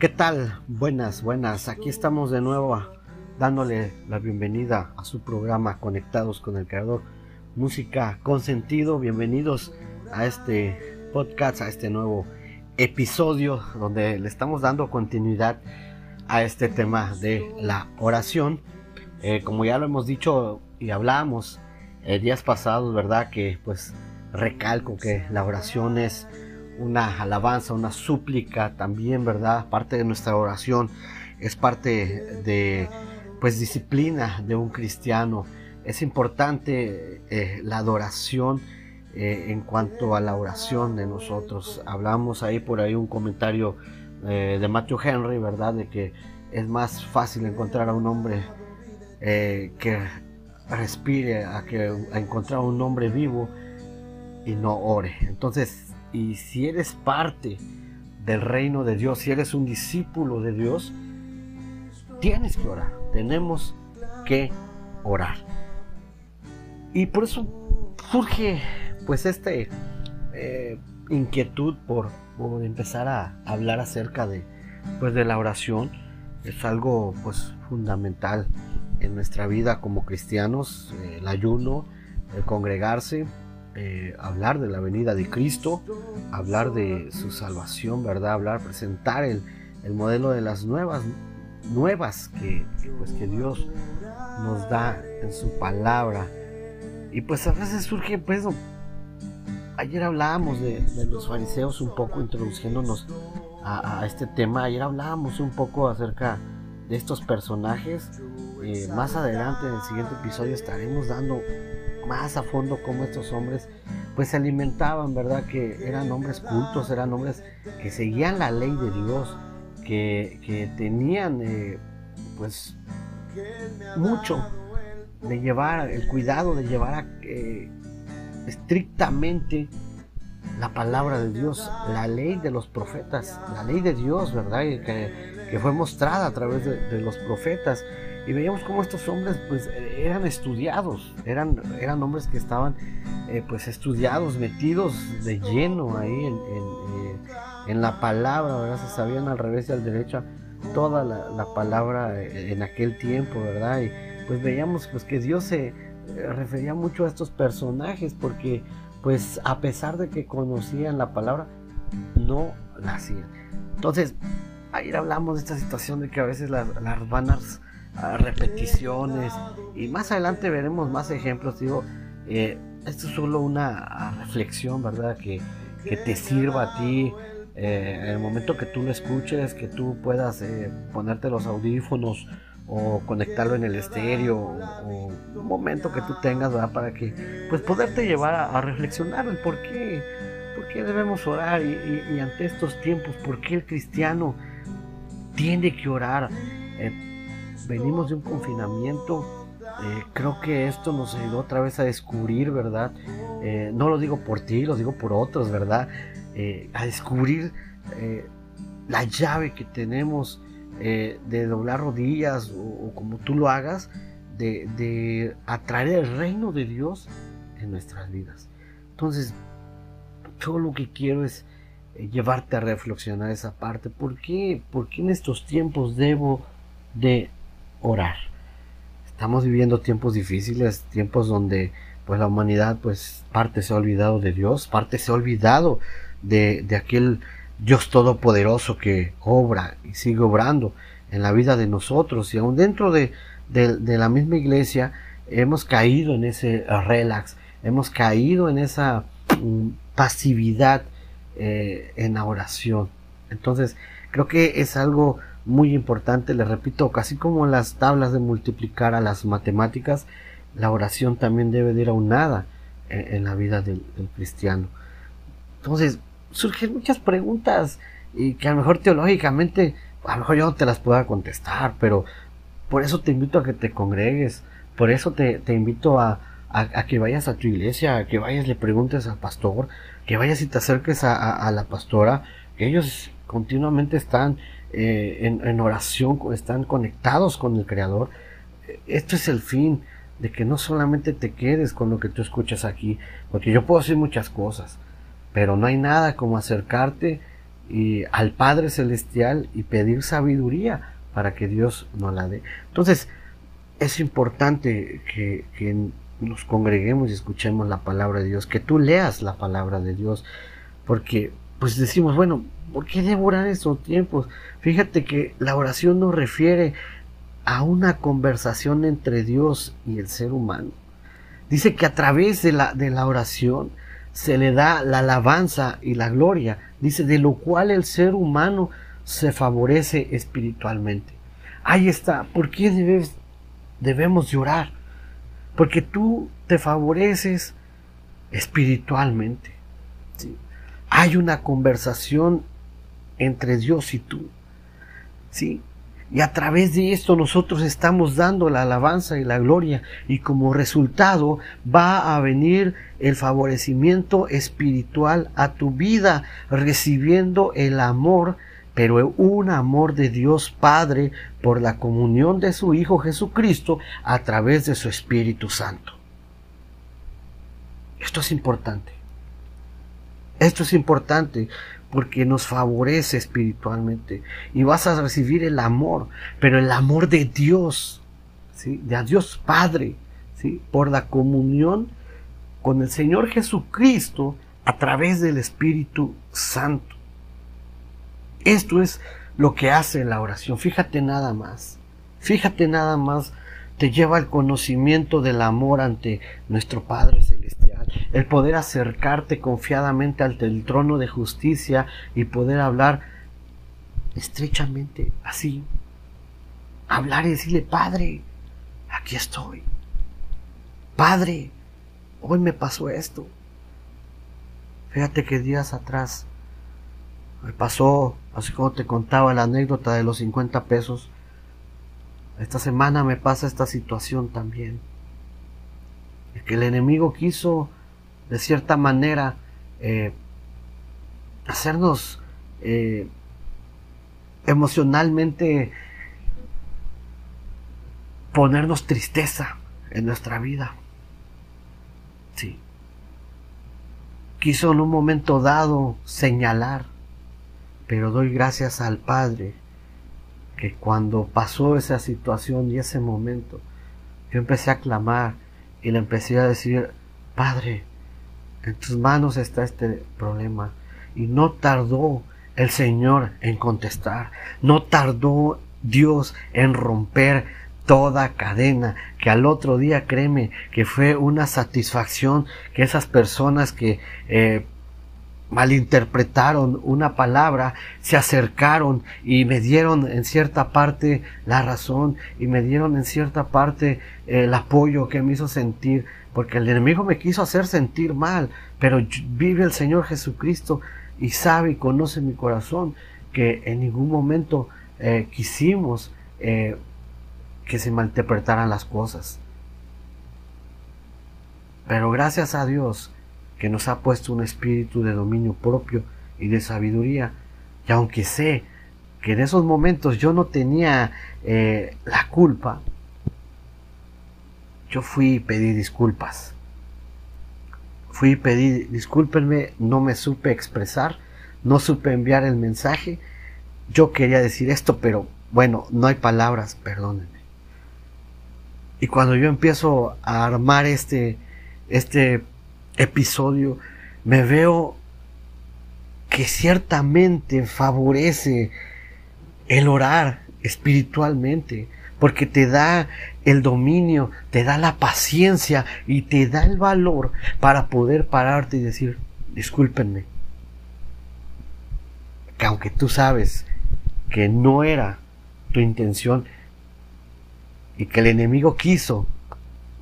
¿Qué tal? Buenas, buenas. Aquí estamos de nuevo dándole la bienvenida a su programa Conectados con el Creador. Música con sentido. Bienvenidos a este podcast, a este nuevo episodio donde le estamos dando continuidad a este tema de la oración. Eh, como ya lo hemos dicho y hablamos eh, días pasados, ¿verdad? Que pues recalco que la oración es una alabanza, una súplica también, ¿verdad? Parte de nuestra oración es parte de, pues, disciplina de un cristiano. Es importante eh, la adoración eh, en cuanto a la oración de nosotros. Hablamos ahí por ahí un comentario eh, de Matthew Henry, ¿verdad? De que es más fácil encontrar a un hombre que respire a que a encontrar a un hombre vivo y no ore. Entonces y si eres parte del reino de Dios, si eres un discípulo de Dios, tienes que orar. Tenemos que orar. Y por eso surge pues este eh, inquietud por, empezar a hablar acerca de pues de la oración. Es algo pues fundamental en nuestra vida como cristianos, el ayuno, el congregarse, eh, hablar de la venida de Cristo, hablar de su salvación, ¿verdad? Hablar, presentar el, modelo de las nuevas, nuevas que, pues, que Dios nos da en su palabra. Y pues a veces surge, pues, ayer hablábamos de, los fariseos un poco introduciéndonos a, este tema, ayer hablábamos un poco acerca de estos personajes. Eh, más adelante en el siguiente episodio estaremos dando más a fondo cómo estos hombres pues se alimentaban, ¿verdad? Que eran hombres cultos, eran hombres que seguían la ley de Dios, que, tenían eh, pues mucho de llevar, el cuidado de llevar a, eh, estrictamente la palabra de Dios, la ley de los profetas, la ley de Dios, ¿verdad? Que, que fue mostrada a través de los profetas y veíamos cómo estos hombres pues eran estudiados, eran, eran hombres que estaban eh, pues estudiados, metidos de lleno ahí en, en, eh, la palabra, ¿verdad? Se sabían al revés y al derecho toda la, palabra eh, en aquel tiempo, ¿verdad? Y pues veíamos pues que Dios se refería mucho a estos personajes porque pues a pesar de que conocían la palabra, no la hacían. Entonces, ayer hablamos de esta situación de que a veces las, las vanas repeticiones y más adelante veremos más ejemplos. Digo, eh, esto es solo una reflexión, ¿verdad? Que, que te sirva a ti eh, en el momento que tú lo escuches, que tú puedas eh, ponerte los audífonos o conectarlo en el estéreo o, un momento que tú tengas ¿verdad? para que pues poderte llevar a, reflexionar el por qué, por qué debemos orar y, ante estos tiempos, por qué el cristiano tiene que orar venimos de un confinamiento. Eh, creo que esto nos ayudó otra vez a descubrir, ¿verdad? Eh, no lo digo por ti, lo digo por otros, ¿verdad? Eh, a descubrir la llave que tenemos de doblar rodillas o, como tú lo hagas, de, de, atraer el reino de Dios en nuestras vidas. Entonces, yo lo que quiero es llevarte a reflexionar esa parte. ¿Por qué? ¿Por qué en estos tiempos debo de orar. Estamos viviendo tiempos difíciles, tiempos donde pues la humanidad pues parte se ha olvidado de Dios, parte se ha olvidado de, aquel Dios todopoderoso que obra y sigue obrando en la vida de nosotros y aún dentro de, la misma iglesia hemos caído en ese relax, hemos caído en esa mm, pasividad eh, en la oración. Entonces creo que es algo muy importante, le repito, casi como las tablas de multiplicar a las matemáticas, la oración también debe de ir aunada en, en la vida del, cristiano. Entonces, surgen muchas preguntas y que a lo mejor teológicamente, a lo mejor yo no te las pueda contestar, pero por eso te invito a que te congregues, por eso te, invito a, a, que vayas a tu iglesia, a que vayas le preguntes al pastor, que vayas y te acerques a, a la pastora, que ellos continuamente están eh, en, oración, están conectados con el Creador. Esto es el fin de que no solamente te quedes con lo que tú escuchas aquí, porque yo puedo decir muchas cosas, pero no hay nada como acercarte y al Padre Celestial y pedir sabiduría para que Dios nos la dé. Entonces, es importante que, que nos congreguemos y escuchemos la palabra de Dios, que tú leas la palabra de Dios, porque pues decimos, bueno, ¿por qué devorar esos tiempos? Fíjate que la oración nos refiere a una conversación entre Dios y el ser humano. Dice que a través de la, de la oración se le da la alabanza y la gloria. Dice, de lo cual el ser humano se favorece espiritualmente. Ahí está. ¿Por qué debes, debemos llorar? Porque tú te favoreces espiritualmente. Hay una conversación entre Dios y tú. ¿Sí? Y a través de esto nosotros estamos dando la alabanza y la gloria y como resultado va a venir el favorecimiento espiritual a tu vida, recibiendo el amor, pero un amor de Dios Padre por la comunión de su Hijo Jesucristo a través de su Espíritu Santo. Esto es importante. Esto es importante porque nos favorece espiritualmente y vas a recibir el amor, pero el amor de Dios, ¿sí? de Dios Padre, ¿sí? por la comunión con el Señor Jesucristo a través del Espíritu Santo. Esto es lo que hace la oración. Fíjate nada más. Fíjate nada más. Te lleva al conocimiento del amor ante nuestro Padre Celestial el poder acercarte confiadamente ante el trono de justicia y poder hablar estrechamente así. Hablar y decirle, Padre, aquí estoy. Padre, hoy me pasó esto. Fíjate que días atrás me pasó, así como te contaba la anécdota de los 50 pesos, esta semana me pasa esta situación también. que el enemigo quiso de cierta manera, eh, hacernos eh, emocionalmente ponernos tristeza en nuestra vida. Sí. Quiso en un momento dado señalar, pero doy gracias al Padre que cuando pasó esa situación y ese momento, yo empecé a clamar y le empecé a decir, Padre, en tus manos está este problema. Y no tardó el Señor en contestar. No tardó Dios en romper toda cadena, que al otro día créeme que fue una satisfacción que esas personas que eh, malinterpretaron una palabra, se acercaron y me dieron en cierta parte la razón y me dieron en cierta parte el apoyo que me hizo sentir porque el enemigo me quiso hacer sentir mal, pero vive el Señor Jesucristo y sabe y conoce mi corazón que en ningún momento eh, quisimos eh, que se malinterpretaran las cosas. Pero gracias a Dios que nos ha puesto un espíritu de dominio propio y de sabiduría, y aunque sé que en esos momentos yo no tenía eh, la culpa, yo fui y pedí disculpas. Fui y pedí, discúlpenme, no me supe expresar, no supe enviar el mensaje. Yo quería decir esto, pero bueno, no hay palabras, perdónenme. Y cuando yo empiezo a armar este, este episodio, me veo que ciertamente favorece el orar espiritualmente, porque te da el dominio, te da la paciencia y te da el valor para poder pararte y decir, discúlpenme, que aunque tú sabes que no era tu intención y que el enemigo quiso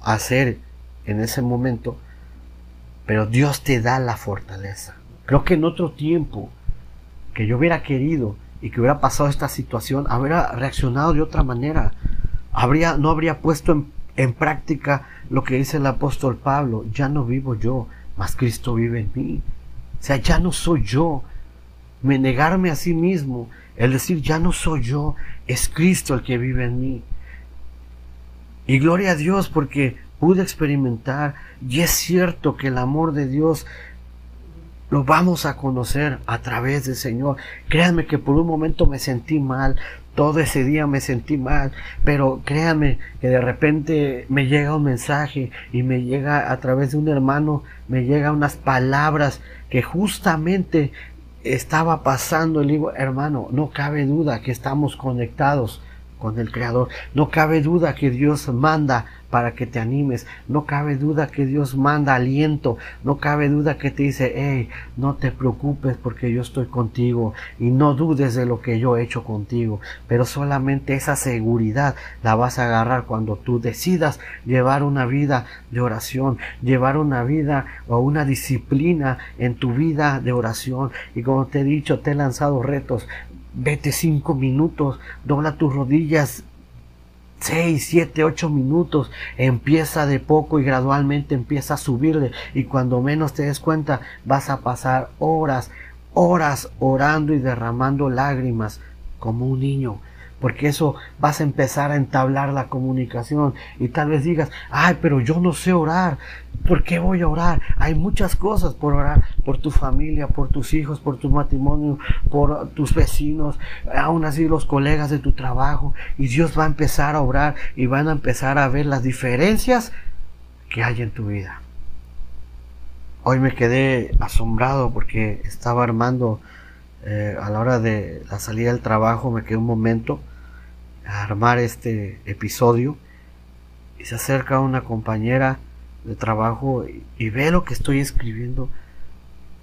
hacer en ese momento, pero Dios te da la fortaleza. Creo que en otro tiempo que yo hubiera querido y que hubiera pasado esta situación, habría reaccionado de otra manera habría, no habría puesto en, práctica lo que dice el apóstol Pablo, ya no vivo yo, mas Cristo vive en mí. O sea, ya no soy yo. Me negarme a sí mismo, el decir ya no soy yo, es Cristo el que vive en mí. Y gloria a Dios porque pude experimentar y es cierto que el amor de Dios lo vamos a conocer a través del Señor. Créanme que por un momento me sentí mal, todo ese día me sentí mal, pero créanme que de repente me llega un mensaje y me llega a través de un hermano, me llega unas palabras que justamente estaba pasando. Le digo, hermano, no cabe duda que estamos conectados con el Creador. No cabe duda que Dios manda para que te animes. No cabe duda que Dios manda aliento. No cabe duda que te dice, hey, no te preocupes porque yo estoy contigo y no dudes de lo que yo he hecho contigo. Pero solamente esa seguridad la vas a agarrar cuando tú decidas llevar una vida de oración, llevar una vida o una disciplina en tu vida de oración. Y como te he dicho, te he lanzado retos. Vete cinco minutos, dobla tus rodillas, seis, siete, ocho minutos, empieza de poco y gradualmente empieza a subirle. Y cuando menos te des cuenta vas a pasar horas, horas orando y derramando lágrimas como un niño porque eso vas a empezar a entablar la comunicación y tal vez digas, ay, pero yo no sé orar, ¿por qué voy a orar? Hay muchas cosas por orar, por tu familia, por tus hijos, por tu matrimonio, por tus vecinos, aún así los colegas de tu trabajo, y Dios va a empezar a orar y van a empezar a ver las diferencias que hay en tu vida. Hoy me quedé asombrado porque estaba armando eh, a la hora de la salida del trabajo, me quedé un momento armar este episodio y se acerca una compañera de trabajo y, ve lo que estoy escribiendo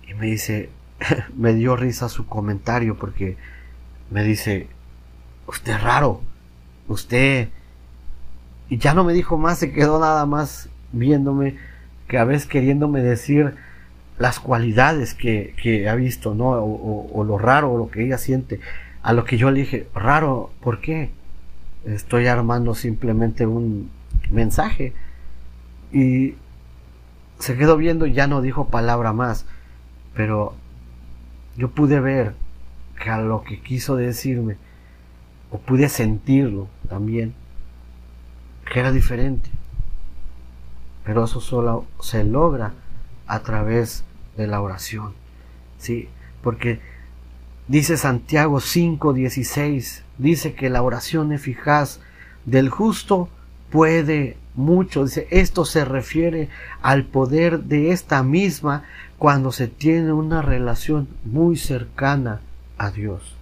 y me dice, me dio risa su comentario porque me dice, usted es raro, usted... Y ya no me dijo más, se quedó nada más viéndome, que a veces queriéndome decir las cualidades que, que ha visto, ¿no? O, o, lo raro, o lo que ella siente. A lo que yo le dije, raro, ¿por qué? estoy armando simplemente un mensaje. Y se quedó viendo y ya no dijo palabra más. Pero yo pude ver que a lo que quiso decirme, o pude sentirlo también, que era diferente. Pero eso solo se logra a través de la oración. ¿Sí? Porque Dice Santiago 5:16, dice que la oración eficaz del justo puede mucho. Dice, esto se refiere al poder de esta misma cuando se tiene una relación muy cercana a Dios.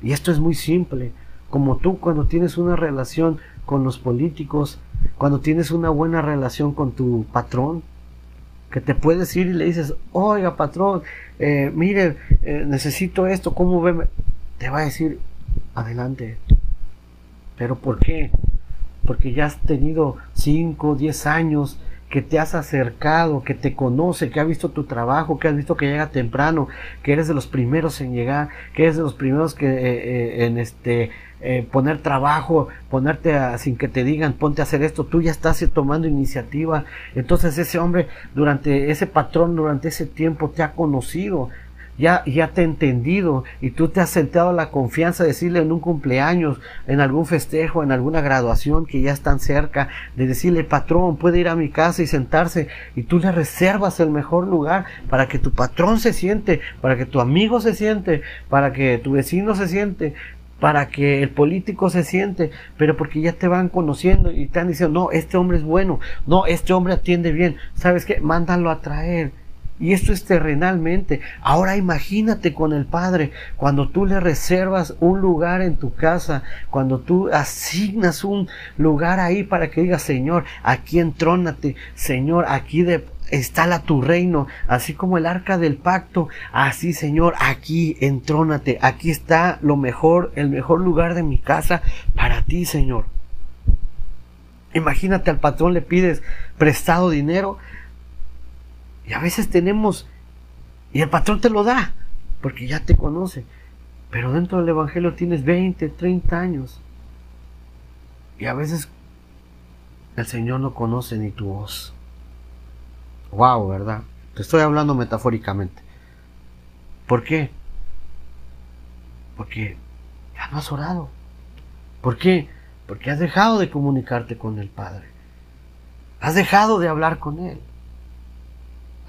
Y esto es muy simple, como tú cuando tienes una relación con los políticos, cuando tienes una buena relación con tu patrón, que te puedes ir y le dices, oiga patrón, eh, mire, eh, necesito esto, ¿cómo ve? Te va a decir, adelante. ¿Pero por qué? Porque ya has tenido 5, 10 años que te has acercado, que te conoce, que ha visto tu trabajo, que has visto que llega temprano, que eres de los primeros en llegar, que eres de los primeros que eh, en este eh, poner trabajo, ponerte sin que te digan, ponte a hacer esto, tú ya estás tomando iniciativa. Entonces ese hombre, durante ese patrón, durante ese tiempo, te ha conocido, ya, ya te ha entendido y tú te has sentado la confianza de decirle en un cumpleaños, en algún festejo, en alguna graduación que ya están cerca, de decirle, patrón, puede ir a mi casa y sentarse y tú le reservas el mejor lugar para que tu patrón se siente, para que tu amigo se siente, para que tu vecino se siente, para que el político se siente, pero porque ya te van conociendo y han diciendo, no, este hombre es bueno, no, este hombre atiende bien, ¿sabes qué? Mándalo a traer. Y esto es terrenalmente. Ahora imagínate con el Padre, cuando tú le reservas un lugar en tu casa, cuando tú asignas un lugar ahí para que diga, Señor, aquí entrónate, Señor, aquí de, la tu reino, así como el arca del pacto, así Señor, aquí entrónate, aquí está lo mejor, el mejor lugar de mi casa para ti, Señor. Imagínate al patrón le pides prestado dinero y a veces tenemos, y el patrón te lo da, porque ya te conoce, pero dentro del Evangelio tienes 20, 30 años. Y a veces el Señor no conoce ni tu voz. Wow, ¿verdad? Te estoy hablando metafóricamente. ¿Por qué? Porque ya no has orado. ¿Por qué? Porque has dejado de comunicarte con el Padre. Has dejado de hablar con Él.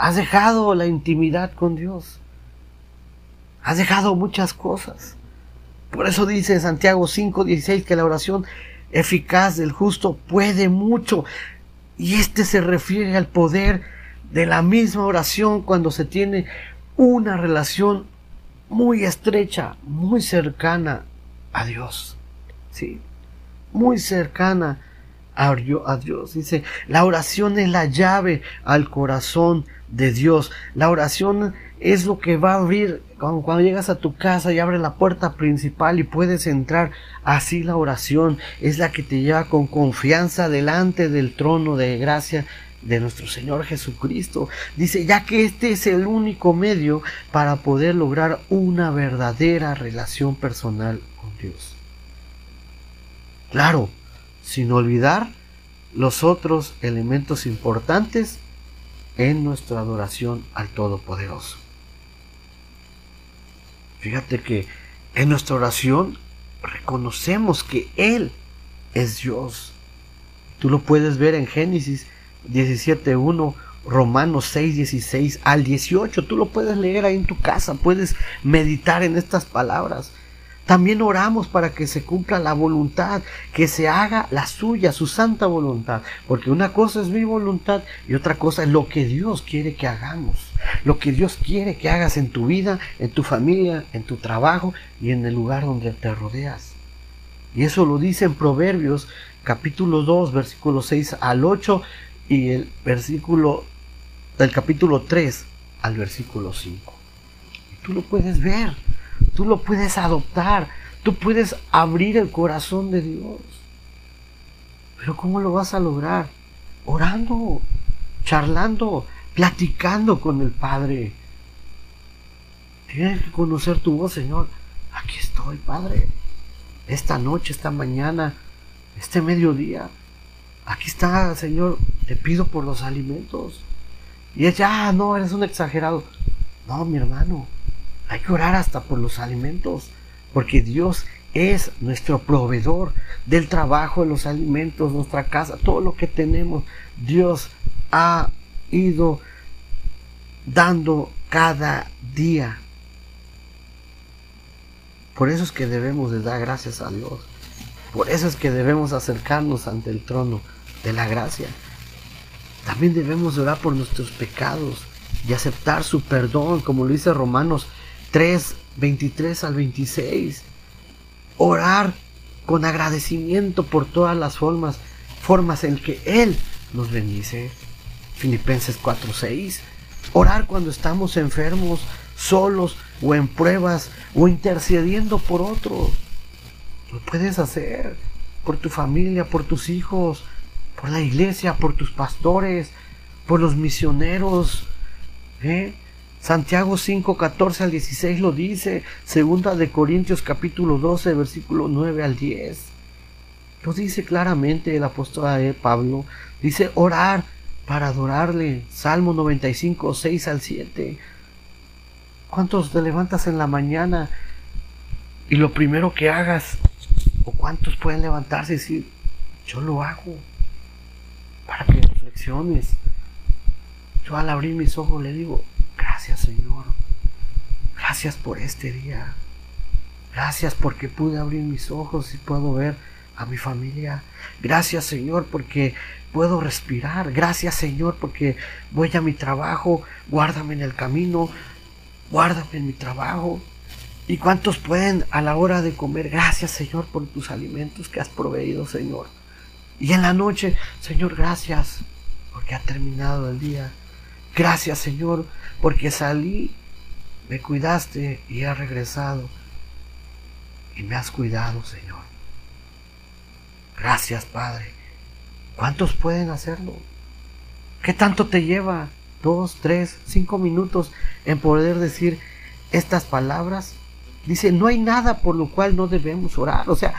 Has dejado la intimidad con Dios. Has dejado muchas cosas. Por eso dice Santiago 5:16 que la oración eficaz del justo puede mucho. Y este se refiere al poder de la misma oración cuando se tiene una relación muy estrecha, muy cercana a Dios. Sí, muy cercana a Dios. Dice, la oración es la llave al corazón de Dios. La oración es lo que va a abrir cuando, llegas a tu casa y abre la puerta principal y puedes entrar. Así la oración es la que te lleva con confianza delante del trono de gracia de nuestro Señor Jesucristo. Dice, ya que este es el único medio para poder lograr una verdadera relación personal con Dios. Claro, sin olvidar los otros elementos importantes en nuestra adoración al Todopoderoso. Fíjate que en nuestra oración reconocemos que Él es Dios. Tú lo puedes ver en Génesis 17.1, Romanos 6.16 al 18. Tú lo puedes leer ahí en tu casa, puedes meditar en estas palabras. También oramos para que se cumpla la voluntad, que se haga la suya, su santa voluntad. Porque una cosa es mi voluntad y otra cosa es lo que Dios quiere que hagamos. Lo que Dios quiere que hagas en tu vida, en tu familia, en tu trabajo y en el lugar donde te rodeas. Y eso lo dice en Proverbios capítulo 2, versículo 6 al 8 y el versículo del capítulo 3 al versículo 5. Y tú lo puedes ver. Tú lo puedes adoptar. Tú puedes abrir el corazón de Dios. Pero ¿cómo lo vas a lograr? Orando, charlando, platicando con el Padre. Tienes que conocer tu voz, Señor. Aquí estoy, Padre. Esta noche, esta mañana, este mediodía. Aquí está, Señor. Te pido por los alimentos. Y ella, ah, no, eres un exagerado. No, mi hermano. Hay que orar hasta por los alimentos, porque Dios es nuestro proveedor del trabajo, de los alimentos, nuestra casa, todo lo que tenemos. Dios ha ido dando cada día. Por eso es que debemos de dar gracias a Dios. Por eso es que debemos acercarnos ante el trono de la gracia. También debemos orar por nuestros pecados y aceptar su perdón, como lo dice Romanos 3, 23 al 26. Orar con agradecimiento por todas las formas, formas en que Él nos bendice. Filipenses 4, 6. Orar cuando estamos enfermos, solos o en pruebas o intercediendo por otros. Lo puedes hacer por tu familia, por tus hijos, por la iglesia, por tus pastores, por los misioneros. ¿eh? Santiago 5, 14 al 16 lo dice. Segunda de Corintios capítulo 12, versículo 9 al 10. Lo dice claramente el apóstol Pablo. Dice orar para adorarle. Salmo 95, 6 al 7. ¿Cuántos te levantas en la mañana y lo primero que hagas? ¿O cuántos pueden levantarse y decir, yo lo hago? Para que reflexiones. Yo al abrir mis ojos le digo, Gracias Señor. Gracias por este día. Gracias porque pude abrir mis ojos y puedo ver a mi familia. Gracias Señor porque puedo respirar. Gracias Señor porque voy a mi trabajo. Guárdame en el camino. Guárdame en mi trabajo. ¿Y cuántos pueden a la hora de comer? Gracias Señor por tus alimentos que has proveído Señor. Y en la noche, Señor, gracias porque ha terminado el día. Gracias Señor porque salí, me cuidaste y he regresado y me has cuidado, Señor. Gracias, Padre. ¿Cuántos pueden hacerlo? ¿Qué tanto te lleva? Dos, tres, cinco minutos en poder decir estas palabras. Dice, no hay nada por lo cual no debemos orar. O sea,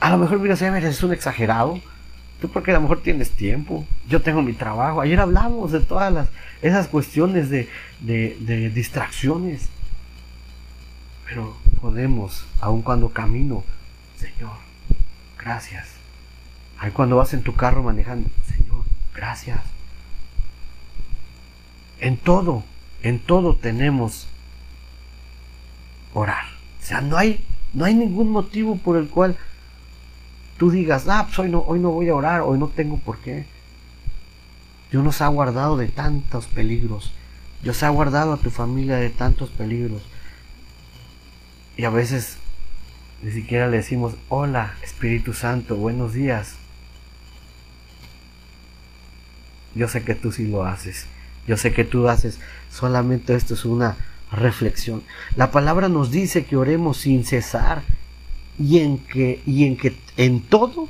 a lo mejor, mira, es un exagerado. Tú porque a lo mejor tienes tiempo. Yo tengo mi trabajo. Ayer hablamos de todas las, esas cuestiones de, de, distracciones. Pero podemos, aun cuando camino, Señor, gracias. Ahí cuando vas en tu carro manejando, Señor, gracias. en todo, en todo tenemos orar. O sea, no hay, no hay ningún motivo por el cual tú digas, ah, pues hoy no, hoy no voy a orar, hoy no tengo por qué. Dios nos ha guardado de tantos peligros. Dios ha guardado a tu familia de tantos peligros. Y a veces ni siquiera le decimos, hola Espíritu Santo, buenos días. Yo sé que tú sí lo haces. Yo sé que tú haces. Solamente esto es una reflexión. La palabra nos dice que oremos sin cesar y en que, y en, que en todo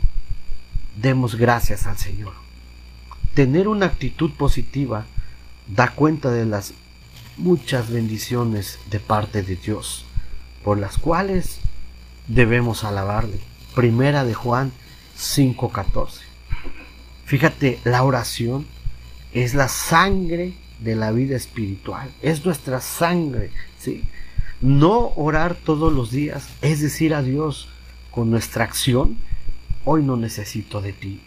demos gracias al Señor. Tener una actitud positiva da cuenta de las muchas bendiciones de parte de Dios, por las cuales debemos alabarle. Primera de Juan 5:14. Fíjate, la oración es la sangre de la vida espiritual, es nuestra sangre, ¿sí? No orar todos los días es decir a Dios con nuestra acción, hoy no necesito de ti,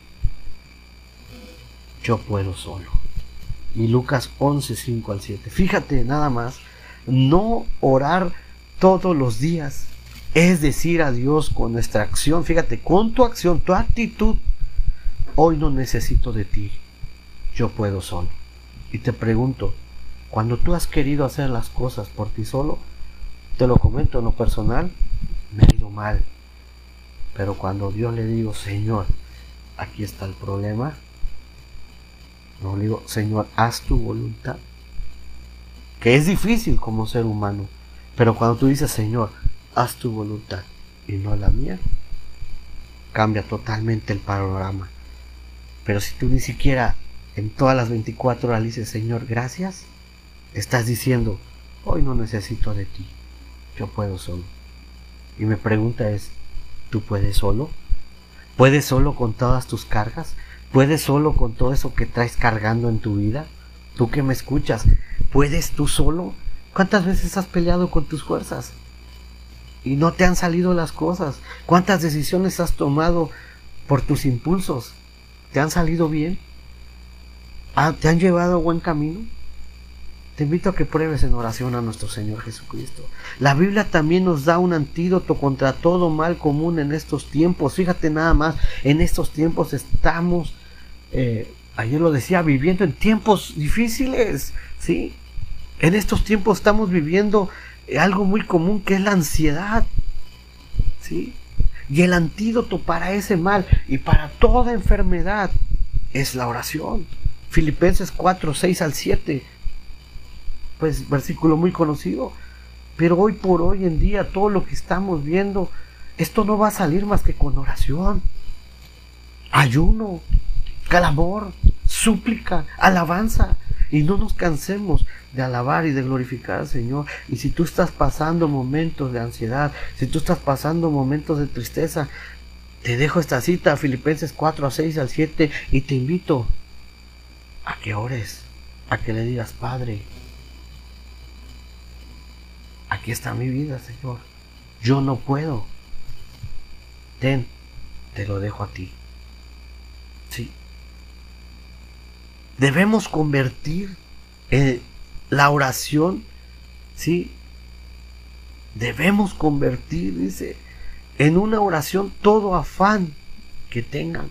yo puedo solo. Y Lucas 11, 5 al 7. Fíjate nada más, no orar todos los días es decir a Dios con nuestra acción, fíjate, con tu acción, tu actitud, hoy no necesito de ti, yo puedo solo. Y te pregunto, cuando tú has querido hacer las cosas por ti solo, te lo comento en lo personal, me ha ido mal. Pero cuando Dios le digo, Señor, aquí está el problema, no le digo, Señor, haz tu voluntad. Que es difícil como ser humano. Pero cuando tú dices, Señor, haz tu voluntad y no la mía, cambia totalmente el panorama. Pero si tú ni siquiera en todas las 24 horas dices, Señor, gracias, estás diciendo, hoy no necesito de ti yo puedo solo. Y mi pregunta es, ¿tú puedes solo? ¿Puedes solo con todas tus cargas? ¿Puedes solo con todo eso que traes cargando en tu vida? Tú que me escuchas, ¿puedes tú solo? ¿Cuántas veces has peleado con tus fuerzas? Y no te han salido las cosas. ¿Cuántas decisiones has tomado por tus impulsos? ¿Te han salido bien? Ah, ¿Te han llevado a buen camino? Te invito a que pruebes en oración a nuestro Señor Jesucristo. La Biblia también nos da un antídoto contra todo mal común en estos tiempos. Fíjate nada más, en estos tiempos estamos, eh, ayer lo decía, viviendo en tiempos difíciles, ¿sí? En estos tiempos estamos viviendo eh, algo muy común que es la ansiedad, ¿sí? Y el antídoto para ese mal y para toda enfermedad es la oración. Filipenses 4, 6 al 7 pues versículo muy conocido. Pero hoy por hoy en día todo lo que estamos viendo, esto no va a salir más que con oración, ayuno, clamor, súplica, alabanza. Y no nos cansemos de alabar y de glorificar al Señor. Y si tú estás pasando momentos de ansiedad, si tú estás pasando momentos de tristeza, te dejo esta cita, Filipenses 4 a 6 al 7, y te invito a que ores, a que le digas, Padre, aquí está mi vida, Señor. Yo no puedo. Ten, te lo dejo a ti. Sí. Debemos convertir eh, la oración, sí. Debemos convertir, dice, en una oración todo afán que tengan,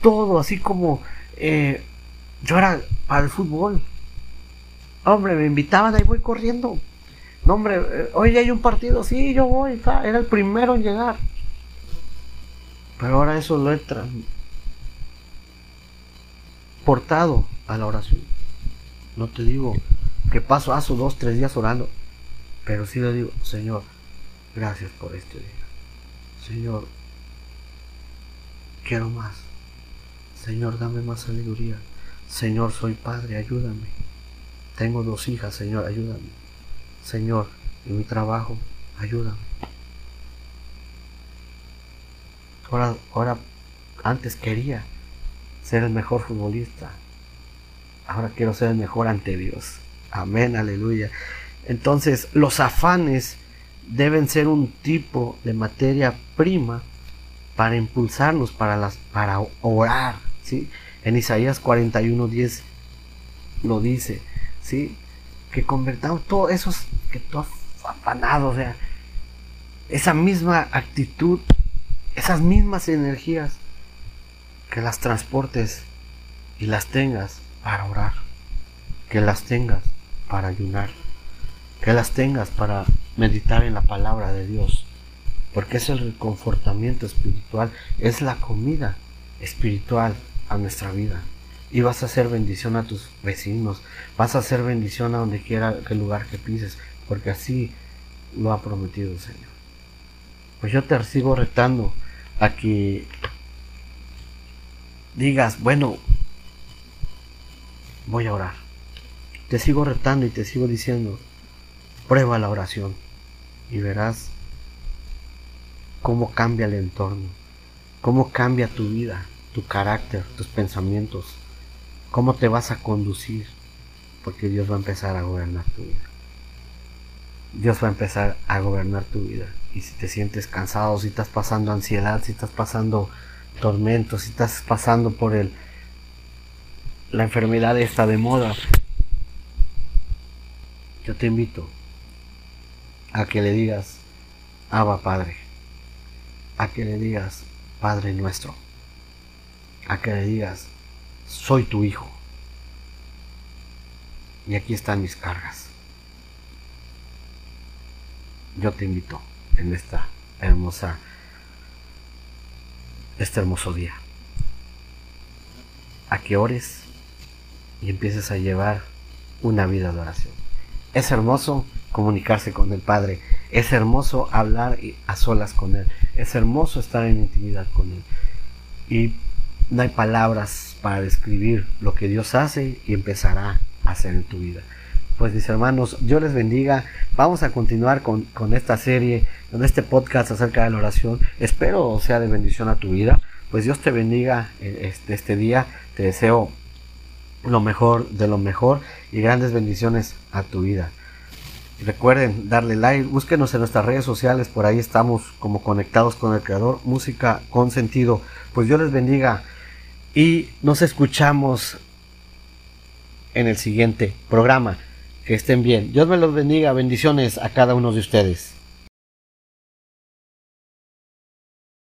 todo así como eh, yo era para el fútbol. Hombre, me invitaban, ahí voy corriendo. No, hombre, eh, hoy hay un partido, sí, yo voy, era el primero en llegar. Pero ahora eso lo he transportado a la oración. No te digo que paso a dos, tres días orando, pero sí le digo, Señor, gracias por este día. Señor, quiero más. Señor, dame más sabiduría. Señor, soy padre, ayúdame. Tengo dos hijas, Señor, ayúdame. Señor, en mi trabajo, ayúdame. Ahora, ahora, antes quería ser el mejor futbolista. Ahora quiero ser el mejor ante Dios. Amén, aleluya. Entonces, los afanes deben ser un tipo de materia prima para impulsarnos para, las, para orar. ¿sí? En Isaías 41:10 lo dice, ¿sí? Que convertamos todos esos que todos afanados, o sea, esa misma actitud, esas mismas energías, que las transportes y las tengas para orar, que las tengas para ayunar, que las tengas para meditar en la palabra de Dios, porque es el reconfortamiento espiritual, es la comida espiritual a nuestra vida. Y vas a hacer bendición a tus vecinos, vas a hacer bendición a donde quiera, que lugar que pises, porque así lo ha prometido el Señor. Pues yo te sigo retando a que digas, bueno, voy a orar. Te sigo retando y te sigo diciendo, prueba la oración y verás cómo cambia el entorno, cómo cambia tu vida, tu carácter, tus pensamientos, cómo te vas a conducir, porque Dios va a empezar a gobernar tu vida. Dios va a empezar a gobernar tu vida. Y si te sientes cansado, si estás pasando ansiedad, si estás pasando tormentos, si estás pasando por el la enfermedad está de moda, yo te invito a que le digas, Abba Padre, a que le digas, Padre nuestro, a que le digas, soy tu hijo. Y aquí están mis cargas. Yo te invito en esta hermosa, este hermoso día, a que ores y empieces a llevar una vida de oración. Es hermoso comunicarse con el Padre, es hermoso hablar a solas con Él, es hermoso estar en intimidad con Él. Y no hay palabras para describir lo que Dios hace y empezará a hacer en tu vida. Pues mis hermanos, Dios les bendiga. Vamos a continuar con, con esta serie, con este podcast acerca de la oración. Espero sea de bendición a tu vida. Pues Dios te bendiga eh, este, este día. Te deseo lo mejor de lo mejor y grandes bendiciones a tu vida. Recuerden darle like, búsquenos en nuestras redes sociales, por ahí estamos como conectados con el creador, música con sentido. Pues Dios les bendiga y nos escuchamos en el siguiente programa. Que estén bien. Dios me los bendiga, bendiciones a cada uno de ustedes.